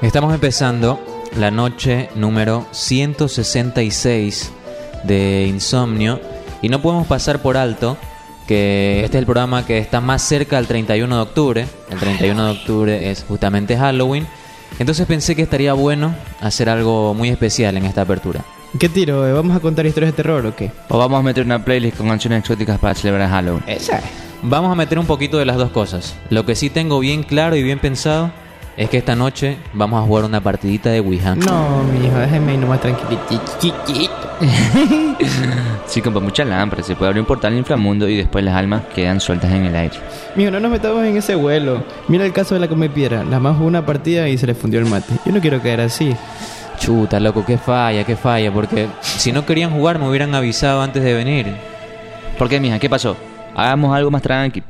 Estamos empezando la noche número 166 de Insomnio y no podemos pasar por alto que este es el programa que está más cerca del 31 de octubre. El 31 de octubre es justamente Halloween. Entonces pensé que estaría bueno hacer algo muy especial en esta apertura. ¿Qué tiro? eh? ¿Vamos a contar historias de terror o qué? O vamos a meter una playlist con canciones exóticas para celebrar Halloween. Esa. Vamos a meter un poquito de las dos cosas. Lo que sí tengo bien claro y bien pensado es que esta noche vamos a jugar una partidita de Ouija. No, mijo, déjeme ir nomás tranquilito. Sí, con mucha lámpara. Se puede abrir un portal al inframundo y después las almas quedan sueltas en el aire. Mijo, no nos metamos en ese vuelo. Mira el caso de la come piedra. La más jugó una partida y se le fundió el mate. Yo no quiero caer así. Chuta, loco, qué falla, qué falla, porque si no querían jugar me hubieran avisado antes de venir. ¿Por qué, mija? ¿Qué pasó? Hagamos algo más tranqui.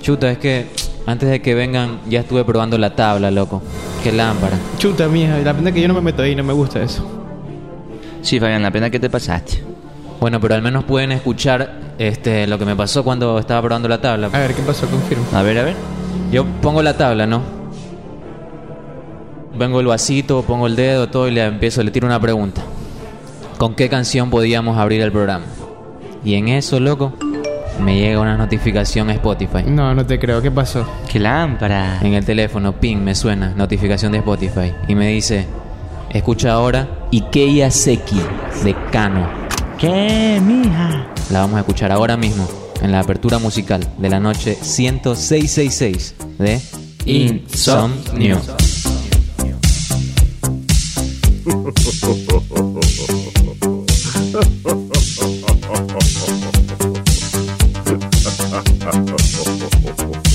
Chuta, es que antes de que vengan ya estuve probando la tabla, loco. Qué lámpara. Chuta, mija. La pena es que yo no me meto ahí. No me gusta eso. Sí, Fabián, la pena que te pasaste. Bueno, pero al menos pueden escuchar este lo que me pasó cuando estaba probando la tabla. A ver, ¿qué pasó? Confirmo. A ver, a ver. Yo pongo la tabla, ¿no? Vengo el vasito, pongo el dedo, todo y le empiezo, le tiro una pregunta. ¿Con qué canción podíamos abrir el programa? Y en eso, loco, me llega una notificación a Spotify. No, no te creo. ¿Qué pasó? ¡Qué lámpara! En el teléfono, ping, me suena, notificación de Spotify. Y me dice, escucha ahora Ikeya Seki de Kano. ¿Qué, mija? La vamos a escuchar ahora mismo en la apertura musical de la noche 10666 de Insomnio. ハハハハハ。